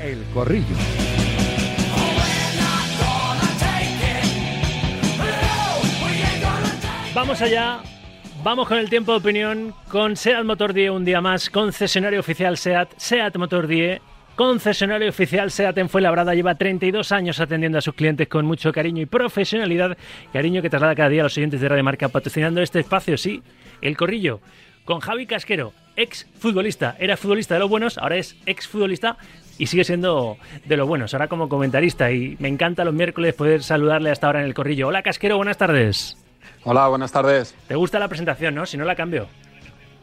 El Corrillo. Vamos allá. Vamos con el tiempo de opinión con SEAT Motor 10 un día más, concesionario oficial SEAT, SEAT Motor 10, concesionario oficial SEAT en Fuenlabrada, lleva 32 años atendiendo a sus clientes con mucho cariño y profesionalidad, cariño que traslada cada día a los siguientes de Radio Marca, patrocinando este espacio, sí, El Corrillo, con Javi Casquero, ex futbolista, era futbolista de los buenos, ahora es ex futbolista y sigue siendo de los buenos, ahora como comentarista y me encanta los miércoles poder saludarle hasta ahora en El Corrillo. Hola Casquero, buenas tardes. Hola, buenas tardes. ¿Te gusta la presentación, no? Si no la cambio.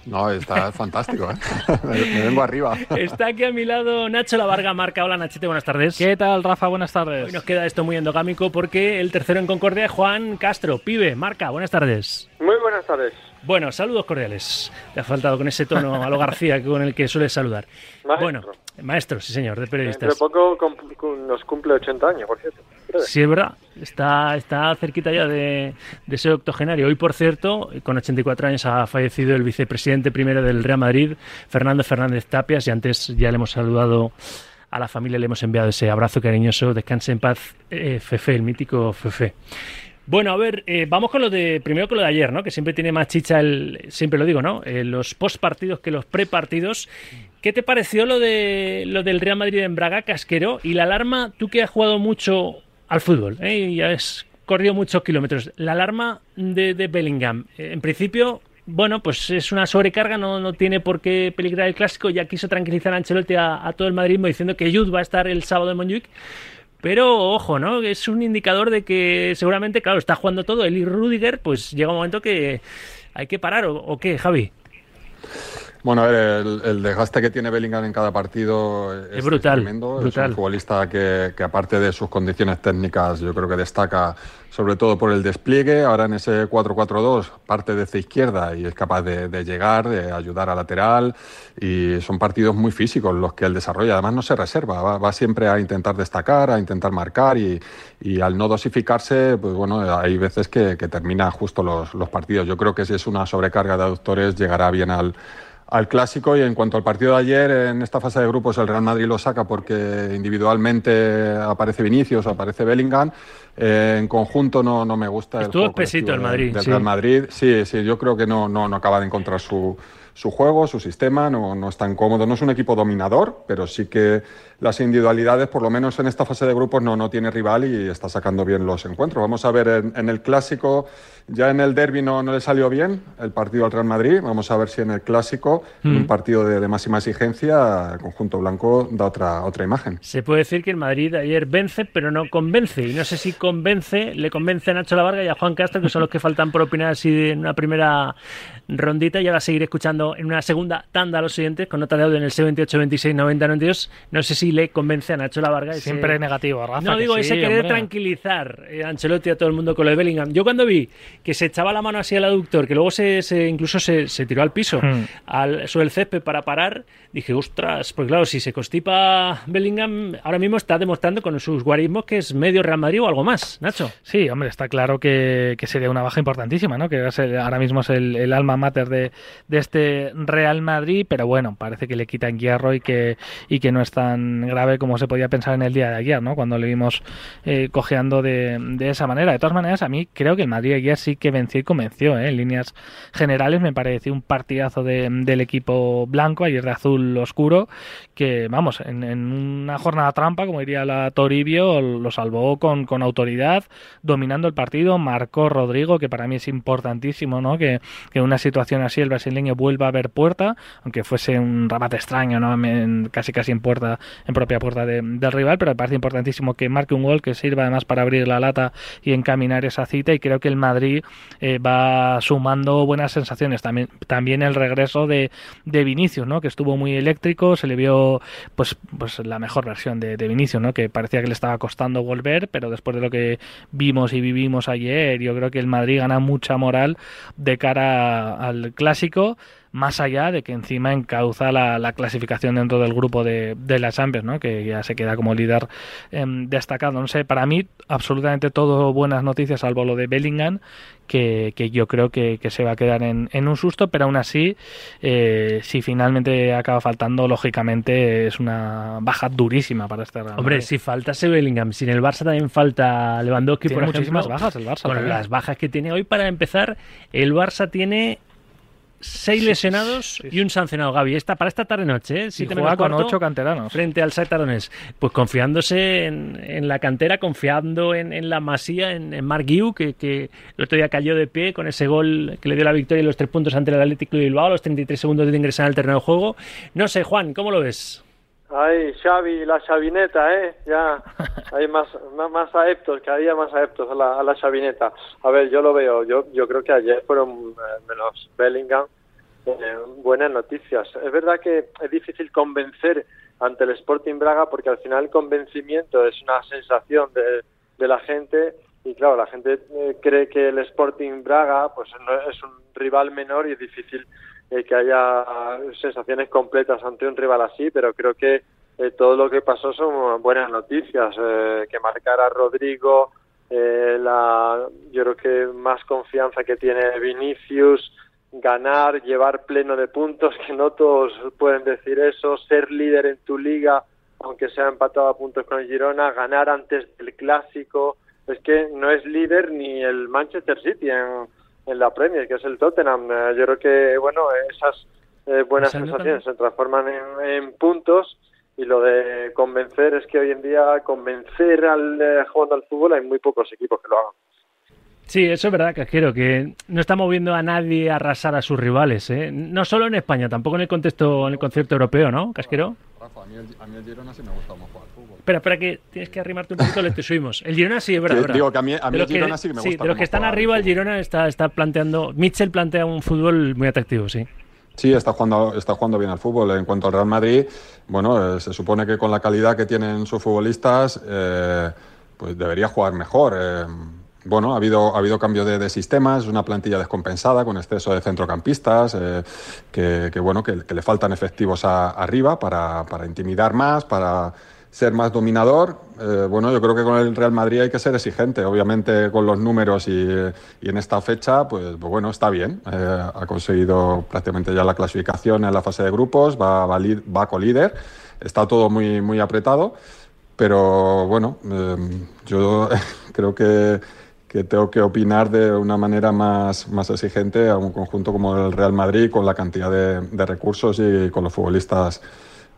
No, está fantástico, ¿eh? me, vengo arriba. Está aquí a mi lado Nacho La Varga Marca. Hola Nachete, buenas tardes. ¿Qué tal, Rafa? Buenas tardes. Hoy nos queda esto muy endogámico porque el tercero en Concordia es Juan Castro. Pibe, Marca, buenas tardes. Muy buenas tardes. Bueno, saludos cordiales. Te ha faltado con ese tono a lo García con el que sueles saludar. Maestro. Bueno, maestro, sí señor, de periodistas. de poco nos cumple 80 años, por cierto. Breve. Sí, es verdad. Está, está cerquita ya de, de ser octogenario. Hoy, por cierto, con 84 años ha fallecido el vicepresidente primero del Real Madrid, Fernando Fernández Tapias, y antes ya le hemos saludado a la familia, le hemos enviado ese abrazo cariñoso. Descanse en paz, eh, Fefe, el mítico Fefe. Bueno, a ver, eh, vamos con lo de primero con lo de ayer, ¿no? Que siempre tiene más chicha siempre lo digo, ¿no? Eh, los postpartidos que los prepartidos. ¿Qué te pareció lo de lo del Real Madrid en Braga, Casquero? Y la alarma, tú que has jugado mucho al fútbol, ¿eh? Y has corrido muchos kilómetros. La alarma de, de Bellingham, eh, en principio, bueno, pues es una sobrecarga, no, no tiene por qué peligrar el clásico. Ya quiso tranquilizar a Ancelotti a, a todo el madridismo diciendo que Jude va a estar el sábado en Montjuic. Pero ojo, ¿no? Es un indicador de que seguramente, claro, está jugando todo. Él y Rudiger, pues llega un momento que hay que parar, ¿o, o qué, Javi? Bueno, a ver, el, el desgaste que tiene Bellingham en cada partido es, Es brutal, tremendo. brutal. Es un futbolista que, que, aparte de sus condiciones técnicas, yo creo que destaca sobre todo por el despliegue. Ahora en ese 4-4-2 parte desde izquierda y es capaz de, de, llegar, de ayudar a lateral. Y son partidos muy físicos los que él desarrolla. Además no se reserva, va, va siempre a intentar destacar, a intentar marcar y, y, al no dosificarse, pues bueno, hay veces que, que termina justo los, los partidos. Yo creo que si es una sobrecarga de aductores llegará bien al al clásico y en cuanto al partido de ayer en esta fase de grupos el Real Madrid lo saca porque individualmente aparece Vinicius, aparece Bellingham eh, en conjunto no, no me gusta Estuvo el espesito el Madrid del sí. Real Madrid sí, sí, yo creo que no, no, no acaba de encontrar su, su juego, su sistema, no, no es tan cómodo, no es un equipo dominador, pero sí que las individualidades, por lo menos en esta fase de grupos, no, no tiene rival y está sacando bien los encuentros. Vamos a ver en, en el clásico, ya en el derby no, no, le salió bien el partido al Real Madrid, vamos a ver si en el clásico, mm. en un partido de, de, máxima exigencia, el conjunto blanco da otra, otra imagen. Se puede decir que el Madrid ayer vence, pero no convence, y no sé si convence, le convence a Nacho Lavarga y a Juan Castro, que son los que faltan por opinar así en una primera rondita, y ahora seguiré escuchando en una segunda tanda a los siguientes, con nota de audio en el 78 26 90 92, no sé si le convence a Nacho Lavarga. Ese... Siempre negativo, Rafa. No digo sí, ese querer hombre. tranquilizar eh, a Ancelotti a todo el mundo con lo de Bellingham. Yo cuando vi que se echaba la mano así al aductor, que luego se, se incluso se, se, tiró al piso, Hmm. al, sobre el césped para parar, dije, ostras, pues claro, si se constipa Bellingham, ahora mismo está demostrando con sus guarismos que es medio Real Madrid o algo más, Nacho. Sí, hombre, está claro que, que sería una baja importantísima, ¿no? Que ahora mismo es el, el alma mater de, de este Real Madrid, pero bueno, parece que le quitan hierro y que, y que no es tan grave como se podía pensar en el día de ayer, ¿no? Cuando le vimos eh, cojeando de, de esa manera. De todas maneras, a mí creo que el Madrid ayer sí que venció y convenció, ¿eh? En líneas generales me pareció un partidazo de- del equipo blanco, ayer de azul oscuro, que vamos, en, una jornada trampa, como diría la Toribio, lo salvó con, con autoridad, dominando el partido, marcó Rodrigo, que para mí es importantísimo, ¿no? Que, que una situación así el brasileño vuelva a ver puerta, aunque fuese un remate extraño, casi casi en puerta, en propia puerta de- del rival, pero me parece importantísimo que marque un gol que sirva además para abrir la lata y encaminar esa cita y creo que el Madrid eh, va sumando buenas sensaciones. También, también el regreso de, de Vinicius, ¿no? Que estuvo muy eléctrico, se le vio pues, pues la mejor versión de, de Vinicius, ¿no? Que parecía que le estaba costando volver, pero después de lo que vimos y vivimos ayer, yo creo que el Madrid gana mucha moral de cara al clásico más allá de que encima encauza la, clasificación dentro del grupo de, de, la Champions, ¿no? que ya se queda como líder em, destacado. No sé, para mí absolutamente todo buenas noticias, salvo lo de Bellingham, que, yo creo que, se va a quedar en, un susto, pero aún así, eh, si finalmente acaba faltando, lógicamente es una baja durísima para este Real Hombre, si faltase Bellingham, sin el Barça también falta Lewandowski, por muchísimas bajas el Barça. Las bajas que tiene hoy, para empezar, el Barça tiene seis lesionados y un sancionado, Gaby. Esta, para esta tarde-noche, ¿eh? Si te juega con ocho canteranos. Frente al Sactarones. Pues confiándose en, la cantera, confiando en, la masía, en, en Mark Guiu, que, que, el otro día cayó de pie con ese gol que le dio la victoria y los tres puntos ante el Atlético de Bilbao, los 33 segundos de ingresar al terreno de juego. No sé, Juan, ¿cómo lo ves? Ay, Xavi, la Xavineta, ¿eh? Ya hay más, más, adeptos, cada día más adeptos a la, a la Xavineta. A ver, yo lo veo, yo, yo creo que ayer fueron eh, menos Bellingham eh, buenas noticias. Es verdad que es difícil convencer ante el Sporting Braga porque al final el convencimiento es una sensación de, de la gente y claro, la gente eh, cree que el Sporting Braga pues no es un rival menor y es difícil eh, que haya sensaciones completas ante un rival así, pero creo que eh, todo lo que pasó son buenas noticias. Eh, que marcara Rodrigo, la, yo creo que más confianza que tiene Vinicius, ganar, llevar pleno de puntos, que no todos pueden decir eso, ser líder en tu liga, aunque sea empatado a puntos con Girona, ganar antes del clásico. Es que no es líder ni el Manchester City en en la Premier, que es el Tottenham. Eh, yo creo que, bueno, esas eh, buenas sensaciones se transforman en, puntos y lo de convencer es que hoy en día convencer al eh, jugando al fútbol hay muy pocos equipos que lo hagan. Sí, eso es verdad, Casquero, que no está moviendo a nadie a arrasar a sus rivales, ¿eh? No solo en España, tampoco en el contexto, en el concierto europeo, ¿no, Casquero? Rafa, a mí el, Girona sí me gusta más jugar. Espera, espera, que tienes que arrimarte un poquito, le te subimos. El Girona sí, es verdad. digo que a mí, a mí el Girona sí me gusta. Sí, de los que están arriba, el Girona está, está planteando. Mitchell plantea un fútbol muy atractivo, sí. Sí, está jugando, está jugando bien al fútbol. En cuanto al Real Madrid, bueno, eh, se supone que con la calidad que tienen sus futbolistas, eh, pues debería jugar mejor. Eh, bueno, ha habido, ha habido cambio de, sistemas, una plantilla descompensada con exceso de centrocampistas, eh, que, bueno, que, le faltan efectivos arriba para, para, intimidar más, para ser más dominador. Eh, bueno, yo creo que con el Real Madrid hay que ser exigente, obviamente con los números y, y en esta fecha, pues, pues bueno, está bien. Eh, ha conseguido prácticamente ya la clasificación en la fase de grupos, va, va, va co-líder, está todo muy, muy apretado, pero bueno, yo creo que que tengo que opinar de una manera más, más exigente a un conjunto como el Real Madrid con la cantidad de, de recursos y con los futbolistas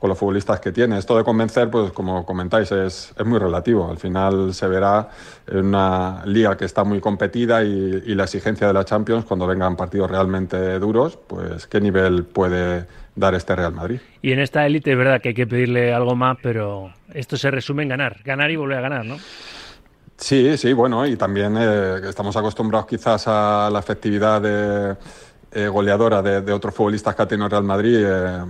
con los futbolistas que tiene. Esto de convencer, pues como comentáis, es, es muy relativo. Al final se verá en una liga que está muy competida y, y, la exigencia de la Champions, cuando vengan partidos realmente duros, pues qué nivel puede dar este Real Madrid. Y en esta élite es verdad que hay que pedirle algo más, pero esto se resume en ganar, ganar y volver a ganar, ¿no? Sí, sí, bueno, y también eh, estamos acostumbrados quizás a la efectividad de, eh, goleadora de, otros futbolistas que ha tenido el Real Madrid, eh,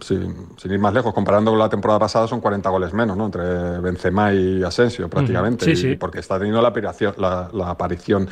sin, ir más lejos, comparando con la temporada pasada, son 40 goles menos, ¿no? Entre Benzema y Asensio, prácticamente. Sí, sí. porque está teniendo la, aparición, la, aparición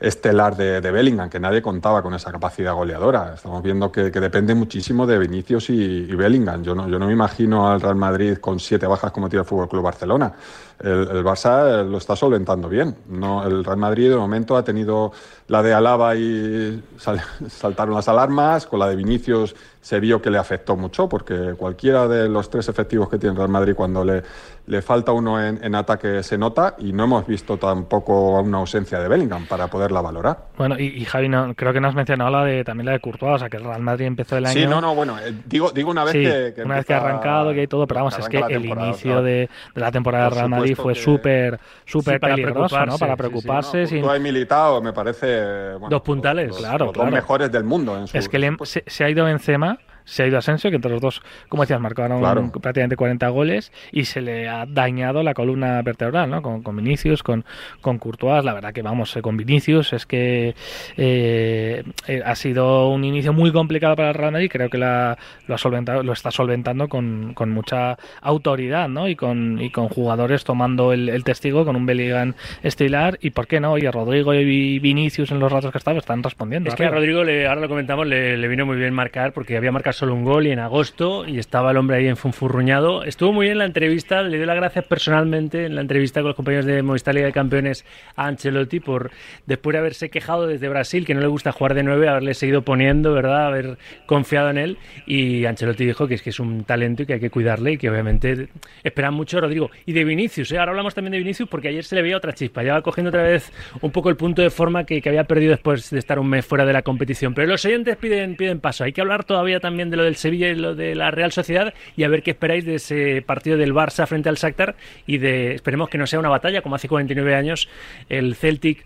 estelar de, Bellingham, que nadie contaba con esa capacidad goleadora. Estamos viendo que, depende muchísimo de Vinicius y, Bellingham. Yo no, yo no me imagino al Real Madrid con siete bajas como tiene el Fútbol Club Barcelona el, Barça lo está solventando bien. No, el Real Madrid de momento ha tenido la de Alaba y saltaron las alarmas, con la de Vinicius se vio que le afectó mucho, porque cualquiera de los tres efectivos que tiene el Real Madrid cuando le, le falta uno en, ataque se nota y no hemos visto tampoco una ausencia de Bellingham para poderla valorar. Bueno, y, Javi, no, creo que no has mencionado la de, también la de Courtois, o sea que el Real Madrid empezó el año... Sí, no, no, bueno, eh, digo, digo una vez que, Una vez que ha arrancado, que hay todo, pero vamos, es que el inicio de, la temporada del Real Madrid fue súper, súper peligroso, ¿no? Para preocuparse. Sí, sin... militado, me parece... dos puntales, claro, los, Dos mejores del mundo en Es que se, se ha ido Benzema se ha ido Asensio, que entre los dos, como decías, marcaron prácticamente 40 goles y se le ha dañado la columna vertebral, ¿no? Con, Vinicius, con, con Courtois, la verdad que vamos, eh, con Vinicius es que eh, eh, ha sido un inicio muy complicado para el Real Madrid, creo que lo, ha solventado, lo está solventando con, con mucha autoridad, ¿no? Y con, y con jugadores tomando el, testigo, con un Bellingham estilar y, ¿por qué no? Oye, Rodrigo y Vinicius en los ratos que estaban están respondiendo. Es que a Rodrigo, le, ahora lo comentamos, le, le vino muy bien marcar porque había marcado solo un gol y en agosto y estaba el hombre ahí enfunfurruñado. Estuvo muy bien la entrevista, le dio las gracias personalmente en la entrevista con los compañeros de Movistar Liga de Campeones a Ancelotti por después de haberse quejado desde Brasil que no le gusta jugar de nueve, haberle seguido poniendo, ¿verdad? Haber confiado en él y Ancelotti dijo que es que es un talento y que hay que cuidarle y que obviamente esperan mucho Rodrigo. Y de Vinicius, ¿eh? ahora hablamos también de Vinicius porque ayer se le veía otra chispa, ya va cogiendo otra vez un poco el punto de forma que, que había perdido después de estar un mes fuera de la competición. Pero los oyentes piden, piden paso, hay que hablar todavía también de lo del Sevilla y lo de la Real Sociedad y a ver qué esperáis de ese partido del Barça frente al Shakhtar y de esperemos que no sea una batalla como hace 49 años el Celtic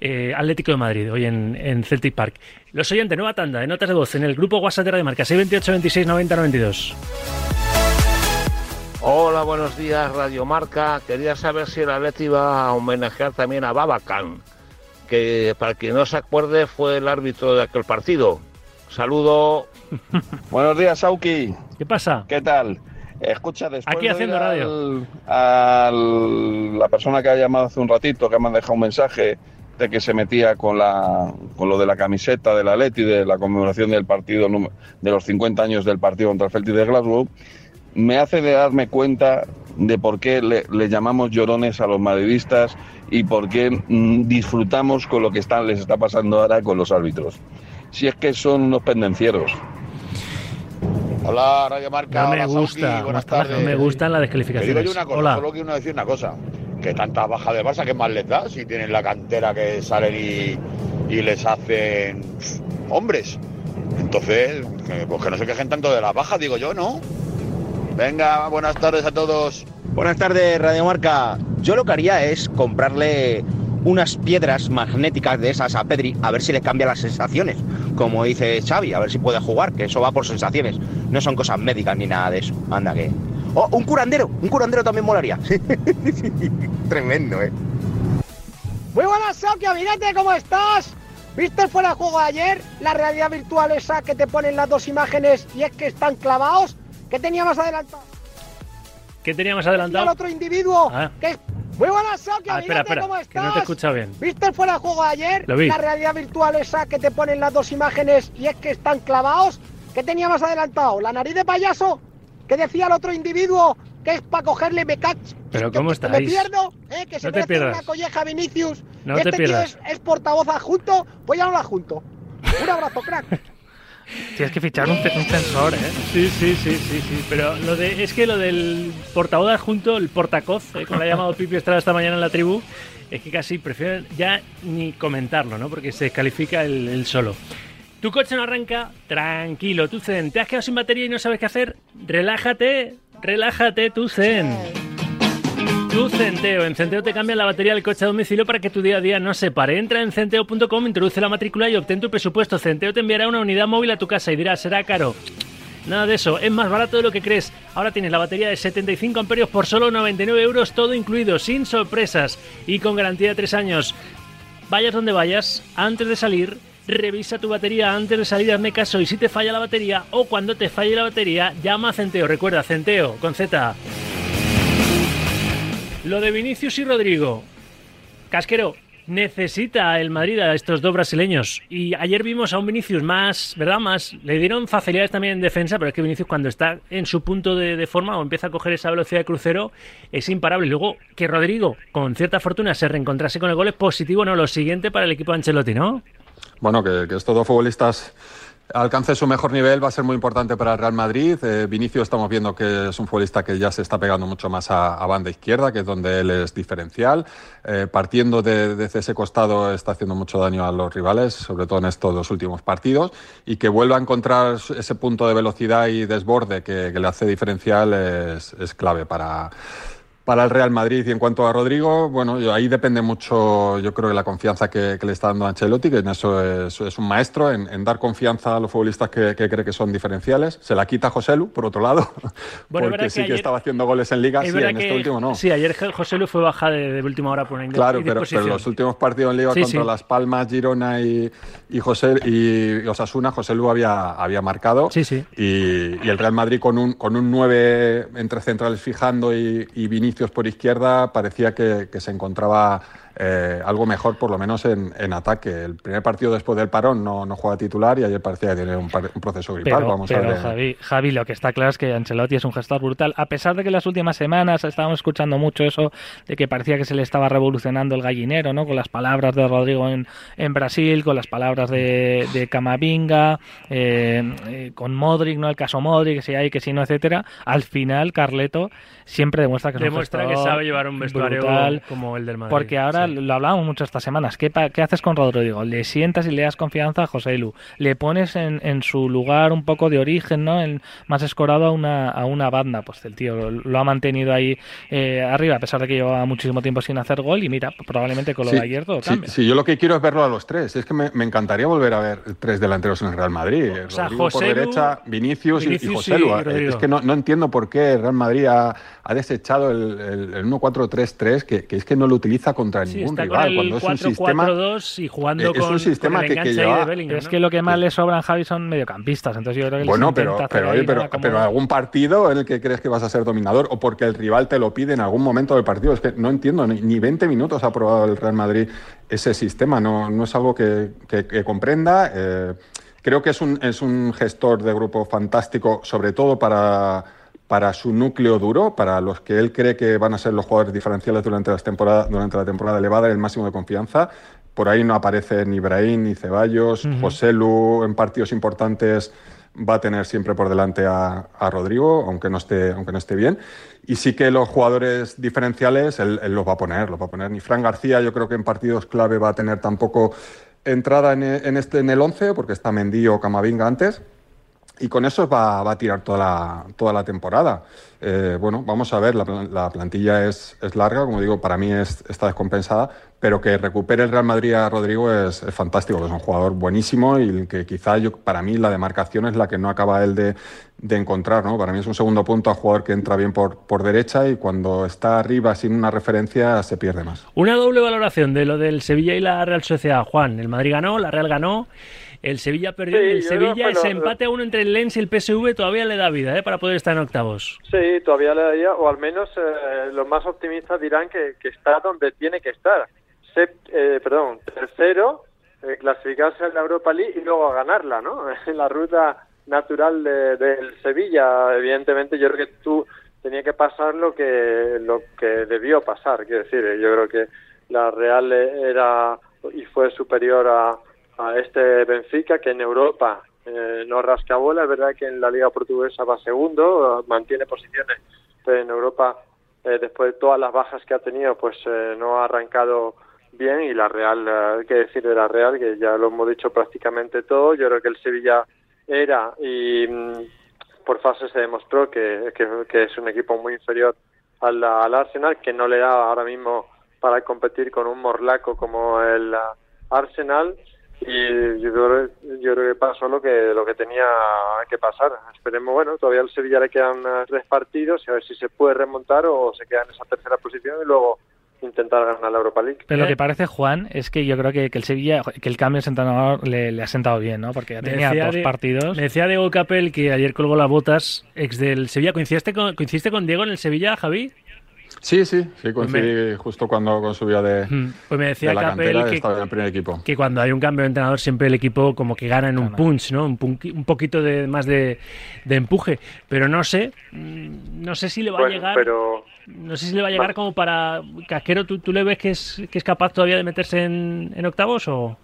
eh, Atlético de Madrid hoy en, Celtic Park. Los oyentes, nueva tanda de notas de voz en el grupo WhatsApp de Radio Marca 628 26 90 92. Hola, buenos días, Radio Marca. Quería saber si el Atleti va a homenajear también a Babacan, que para quien no se acuerde fue el árbitro de aquel partido. Saludo. Buenos días, Sauki. ¿Qué pasa? ¿Qué tal? Escucha, después Aquí haciendo radio. A la persona que ha llamado hace un ratito, que me ha dejado un mensaje de que se metía con, la, con lo de la camiseta de la Leti, de la conmemoración del partido, de los 50 años del partido contra el Celtic de Glasgow, me hace de darme cuenta de por qué le, llamamos llorones a los madridistas y por qué mm, disfrutamos con lo que están, les está pasando ahora con los árbitros si es que son unos pendencieros. Hola, Radio Marca. No me gusta. Buenas tardes. No me gustan las descalificaciones. digo yo una cosa, Hola. solo quiero decir una cosa. Que tanta baja de Barça, ¿qué más les da? Si tienen la cantera que salen y, y les hacen hombres. Entonces, pues que no se quejen tanto de las bajas, digo yo, ¿no? Venga, buenas tardes a todos. Buenas tardes, Radio Marca. Yo lo que haría es comprarle unas piedras magnéticas de esas a Pedri a ver si le cambia las sensaciones. Como dice Xavi, a ver si puede jugar, que eso va por sensaciones. No son cosas médicas ni nada de eso. Anda que. Oh, un curandero, un curandero también molaría. Tremendo, eh. Muy buenas, Soki, amiguete, ¿cómo estás? ¿Viste el fuera de juego ayer? La realidad virtual esa que te ponen las dos imágenes y es que están clavados. ¿Qué teníamos adelantado? ¿Qué teníamos adelantado? El otro individuo ah. que es muy buenas, Soki, ah, espera, espera, ¿cómo estás? Que no te escucha bien. ¿Viste el fuera de juego ayer? La realidad virtual esa que te ponen las dos imágenes y es que están clavados. ¿Qué tenía más adelantado? ¿La nariz de payaso? ¿Qué decía el otro individuo? Que es para cogerle me Pero ¿cómo estáis? Me pierdo, ¿eh? Que se no te una colleja Vinicius. No este te pierdas. Tío es, es portavoz adjunto, pues ya no lo adjunto. Un abrazo, crack. Tienes que fichar un, sensor, ¿eh? Sí, sí, sí, sí, sí. Pero lo de, es que lo del portavoz adjunto, el portacoz, ¿eh? como lo ha llamado Pipi Estrada esta mañana en la tribu, es que casi prefiero ya ni comentarlo, ¿no? Porque se descalifica el, solo. Tu coche no arranca, tranquilo, tu Zen. ¿Te has quedado sin batería y no sabes qué hacer? Relájate, relájate, tu Zen. Tu Centeo. En Centeo te cambia la batería del coche a domicilio para que tu día a día no se pare. Entra en centeo.com, introduce la matrícula y obtén tu presupuesto. Centeo te enviará una unidad móvil a tu casa y dirás, será caro. Nada de eso, es más barato de lo que crees. Ahora tienes la batería de 75 amperios por solo 99 euros, todo incluido, sin sorpresas y con garantía de 3 años. Vayas donde vayas, antes de salir, revisa tu batería antes de salir, hazme caso. Y si te falla la batería o cuando te falle la batería, llama a Centeo. Recuerda, Centeo, con Z. Lo de Vinicius y Rodrigo. Casquero, necesita el Madrid a estos dos brasileños. Y ayer vimos a un Vinicius más, ¿verdad? Más. Le dieron facilidades también en defensa, pero es que Vinicius cuando está en su punto de, forma o empieza a coger esa velocidad de crucero es imparable. Luego que Rodrigo, con cierta fortuna, se reencontrase con el gol es positivo, ¿no? Lo siguiente para el equipo de Ancelotti, ¿no? Bueno, que, que estos dos futbolistas alcance su mejor nivel va a ser muy importante para el Real Madrid. Eh, Vinicio estamos viendo que es un futbolista que ya se está pegando mucho más a, banda izquierda, que es donde él es diferencial. Eh, partiendo de, ese costado está haciendo mucho daño a los rivales, sobre todo en estos dos últimos partidos, y que vuelva a encontrar ese punto de velocidad y desborde que, le hace diferencial es, clave para para el Real Madrid. Y en cuanto a Rodrigo, bueno, ahí depende mucho, yo creo, de la confianza que, le está dando Ancelotti, que en eso es, un maestro, en, dar confianza a los futbolistas que, cree que son diferenciales. Se la quita José Lu, por otro lado, porque sí que, estaba haciendo goles en Liga, sí, en este último no. Sí, ayer José Lu fue baja de, última hora por una Claro, pero, pero, los últimos partidos en Liga contra Las Palmas, Girona y, y, José, y Osasuna, José Lu había, había marcado. Sí, sí. Y, el Real Madrid con un, con un 9 entre centrales fijando y, y Vinicius por izquierda parecía que, que se encontraba eh, algo mejor, por lo menos en, ataque. El primer partido después del parón no, no juega titular y ayer parecía que tiene un, proceso gripal. Pero, Vamos a ver. Javi, lo que está claro es que Ancelotti es un gestor brutal. A pesar de que las últimas semanas estábamos escuchando mucho eso de que parecía que se le estaba revolucionando el gallinero, ¿no? Con las palabras de Rodrigo en, en Brasil, con las palabras de, de Camavinga, eh, eh, con Modric, ¿no? El caso Modric, que si hay, que si no, etcétera. Al final, Carleto siempre demuestra que es demuestra que sabe llevar un vestuario brutal, como el del Madrid. Porque ahora lo hablábamos mucho estas semanas. ¿Qué, ¿Qué, haces con Rodrigo? Le sientas y le das confianza a José Lu. Le pones en, en su lugar un poco de origen, ¿no? En, más escorado a una, a una banda. Pues el tío lo, ha mantenido ahí eh, arriba, a pesar de que lleva muchísimo tiempo sin hacer gol. Y mira, probablemente con lo de ayer todo cambia. Sí, yo lo que quiero es verlo a los tres. Es que me, me encantaría volver a ver tres delanteros en el Real Madrid. O sea, Rodrigo por derecha, Vinicius, y, José Lu. es que no, no, entiendo por qué el Real Madrid ha, ha desechado el, el, 1-4-3-3, que, que, es que no lo utiliza contra ningún rival cuando es un sistema y jugando es un sistema que, lleva es que lo que más le sobran Javi son mediocampistas entonces yo creo que bueno pero pero, pero, pero, algún partido en el que crees que vas a ser dominador o porque el rival te lo pide en algún momento del partido es que no entiendo ni, 20 minutos ha probado el Real Madrid ese sistema no, no es algo que, que, comprenda eh, creo que es un, es un gestor de grupo fantástico sobre todo para para su núcleo duro, para los que él cree que van a ser los jugadores diferenciales durante, las temporada, durante la temporada, le va a dar el máximo de confianza. Por ahí no aparece ni Ibrahim ni Ceballos. José Lu en partidos importantes va a tener siempre por delante a, Rodrigo, aunque no, esté, aunque no esté bien. Y sí que los jugadores diferenciales él, los va a poner, los va a poner. Ni Fran García, yo creo que en partidos clave va a tener tampoco entrada en, en este, en el 11, porque está Mendy o Camavinga antes y con eso va, a tirar toda la, toda la temporada. Eh, bueno, vamos a ver, la, la plantilla es, es, larga, como digo, para mí es, está descompensada, pero que recupere el Real Madrid a Rodrigo es, es fantástico, es un jugador buenísimo y que quizá yo, para mí la demarcación es la que no acaba él de, de encontrar, ¿no? Para mí es un segundo punto a jugador que entra bien por, por derecha y cuando está arriba sin una referencia se pierde más. Una doble valoración de lo del Sevilla y la Real Sociedad. Juan, el Madrid ganó, la Real ganó. El Sevilla perdió el Sevilla, ese empate a uno entre el Lens y el PSV todavía le da vida ¿eh? para poder estar en octavos. Sí, todavía le daría, o al menos eh, los más optimistas dirán que, está donde tiene que estar. eh, perdón, tercero, eh, clasificarse en la Europa League y luego ganarla, ¿no? En la ruta natural del de, Sevilla. Evidentemente, yo creo que tú tenía que pasar lo que lo que debió pasar. Quiero decir, yo creo que la Real era y fue superior a a este Benfica que en Europa eh, no rasca bola. Es verdad que en la Liga Portuguesa va segundo, mantiene posiciones, pero en Europa, eh, después de todas las bajas que ha tenido, pues eh, no ha arrancado bien. Y la Real, hay que decir de la Real, que ya lo hemos dicho prácticamente todo. Yo creo que el Sevilla era y mm, por fase se demostró que, es un equipo muy inferior al, al Arsenal, que no le da ahora mismo para competir con un morlaco como el Arsenal y yo creo, yo creo que pasó lo que lo que tenía que pasar. Esperemos, bueno, todavía al Sevilla le quedan tres partidos y a ver si se puede remontar o se queda en esa tercera posición y luego intentar ganar la Europa League. Pero lo que parece, Juan, es que yo creo que, el Sevilla, que el cambio de entrenador le, ha sentado bien, ¿no? Porque ya tenía dos partidos. Me decía Diego Capel que ayer colgó las botas, ex del Sevilla. ¿Coincidiste con, ¿Coincidiste con Diego en el Sevilla, Javi? Sí, sí, sí, pues coincidí justo cuando subía de, pues me decía la que, en el primer equipo. que cuando hay un cambio de entrenador siempre el equipo como que gana en un punch, ¿no? Un, un poquito de más de, empuje, pero no sé, no sé si le va a llegar, pero... no sé si le va a llegar como para Casquero, ¿tú, ¿tú, le ves que es, que es capaz todavía de meterse en, en octavos o...?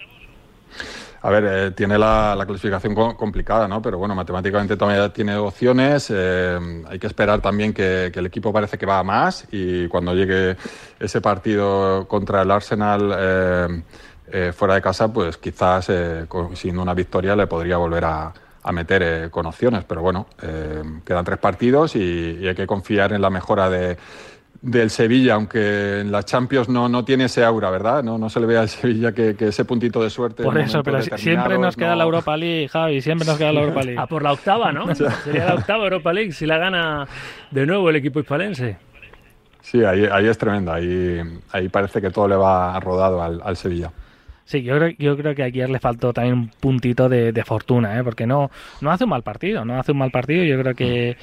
A ver, eh, tiene la, clasificación complicada, ¿no? Pero bueno, matemáticamente todavía tiene opciones. Eh, hay que esperar también que, el equipo parece que va a más y cuando llegue ese partido contra el Arsenal eh, fuera de casa, pues quizás sin una victoria le podría volver a, meter con opciones. Pero bueno, quedan tres partidos y, hay que confiar en la mejora de, del Sevilla, aunque en la Champions no, no tiene ese aura, ¿verdad? No, no se le ve al Sevilla que, ese puntito de suerte. Por eso, pero siempre nos queda la Europa League, Javi, siempre nos queda la Europa League. A por la octava, ¿no? Sería la octava Europa League si la gana de nuevo el equipo hispalense. Sí, ahí, ahí es tremendo, ahí, ahí parece que todo le va rodado al, al Sevilla. Sí, yo creo, yo creo que ayer le faltó también un puntito de, fortuna, ¿eh? porque no, no hace un mal partido, no hace un mal partido. Yo creo que,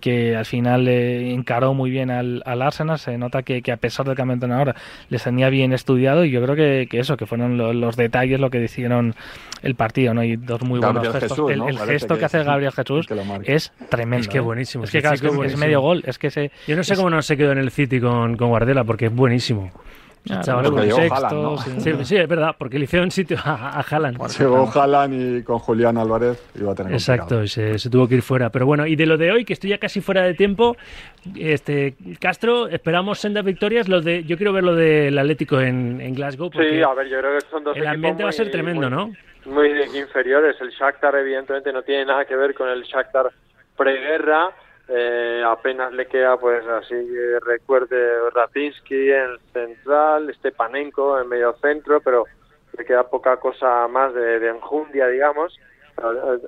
que, al final le encaró muy bien al, al Arsenal. Se nota que, a pesar del cambio de entrenador les tenía bien estudiado y yo creo que, eso, que fueron los, detalles lo que decidieron el partido. ¿no? Y dos muy buenos gestos. el, gesto que, hace Gabriel Jesús es tremendo. Es que ¿eh? buenísimo. Es que, es, medio gol. Es que se, yo no sé cómo no se quedó en el City con, con Guardiola porque es buenísimo. Sí, es verdad, porque le hicieron sitio a, a Haaland. Llegó Haaland y con Julián Álvarez iba a tener Exacto, se, se, tuvo que ir fuera. Pero bueno, y de lo de hoy, que estoy ya casi fuera de tiempo, este Castro, esperamos sendas victorias. Lo de, yo quiero ver lo del Atlético en, en Glasgow. Sí, a ver, yo creo que son dos El ambiente va a ser tremendo, ¿no? Muy inferiores. El Shakhtar, evidentemente, no tiene nada que ver con el Shakhtar preguerra eh, apenas le queda, pues así recuerde Ratinsky en central, Stepanenko en medio centro, pero le queda poca cosa más de, enjundia, digamos.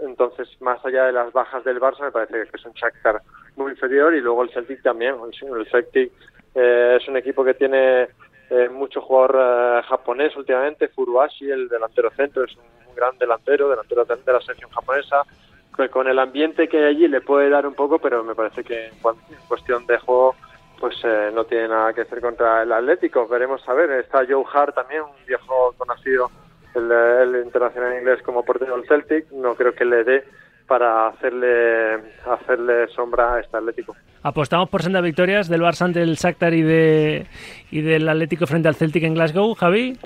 Entonces, más allá de las bajas del Barça, me parece que es un Shakhtar muy inferior y luego el Celtic también. El Celtic eh, es un equipo que tiene eh, mucho jugador eh, japonés últimamente. Furuashi, el delantero centro, es un gran delantero, delantero de la selección japonesa con el ambiente que hay allí le puede dar un poco, pero me parece que en, cuestión de juego pues eh, no tiene nada que hacer contra el Atlético. Veremos a ver. Está Joe Hart también, un viejo conocido, el, el internacional inglés como portero del Celtic. No creo que le dé para hacerle hacerle sombra a este Atlético. Apostamos por senda victorias del Barça ante el Shakhtar y de y del Atlético frente al Celtic en Glasgow, Javi.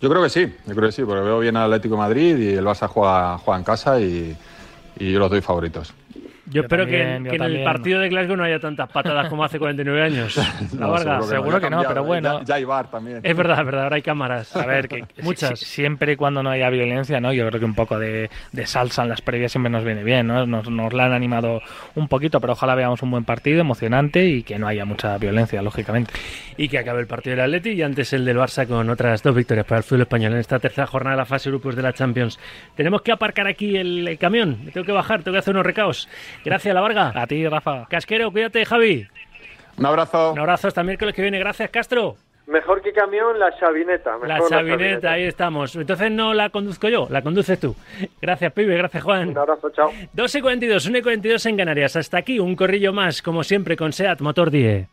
Yo creo que sí, yo creo que sí, porque veo bien al Atlético de Madrid y el Barça juega, juega en casa y, y yo los doy favoritos. Yo, espero que, en el partido de Glasgow no haya tantas patadas como hace 49 años. La Varga, seguro, que no, pero bueno. Ya, hay bar también. Es verdad, es verdad, ahora hay cámaras. A ver, que muchas. siempre y cuando no haya violencia, ¿no? Yo creo que un poco de, salsa en las previas siempre nos viene bien, ¿no? Nos, nos la han animado un poquito, pero ojalá veamos un buen partido, emocionante y que no haya mucha violencia, lógicamente. Y que acabe el partido del Atleti y antes el del Barça con otras dos victorias para el fútbol español en esta tercera jornada de la fase grupos de la Champions. Tenemos que aparcar aquí el, camión, tengo que bajar, tengo que hacer unos recaos. Gracias, La Varga. A ti, Rafa. Casquero, cuídate, Javi. Un abrazo. Un abrazo hasta el miércoles que viene. Gracias, Castro. Mejor que camión, la chavineta. la, chavineta, ahí estamos. Entonces no la conduzco yo, la conduces tú. Gracias, pibe, gracias, Juan. Un abrazo, chao. 2 y 42, 1 y 42 en Canarias. Hasta aquí, un corrillo más, como siempre, con SEAT Motor 10.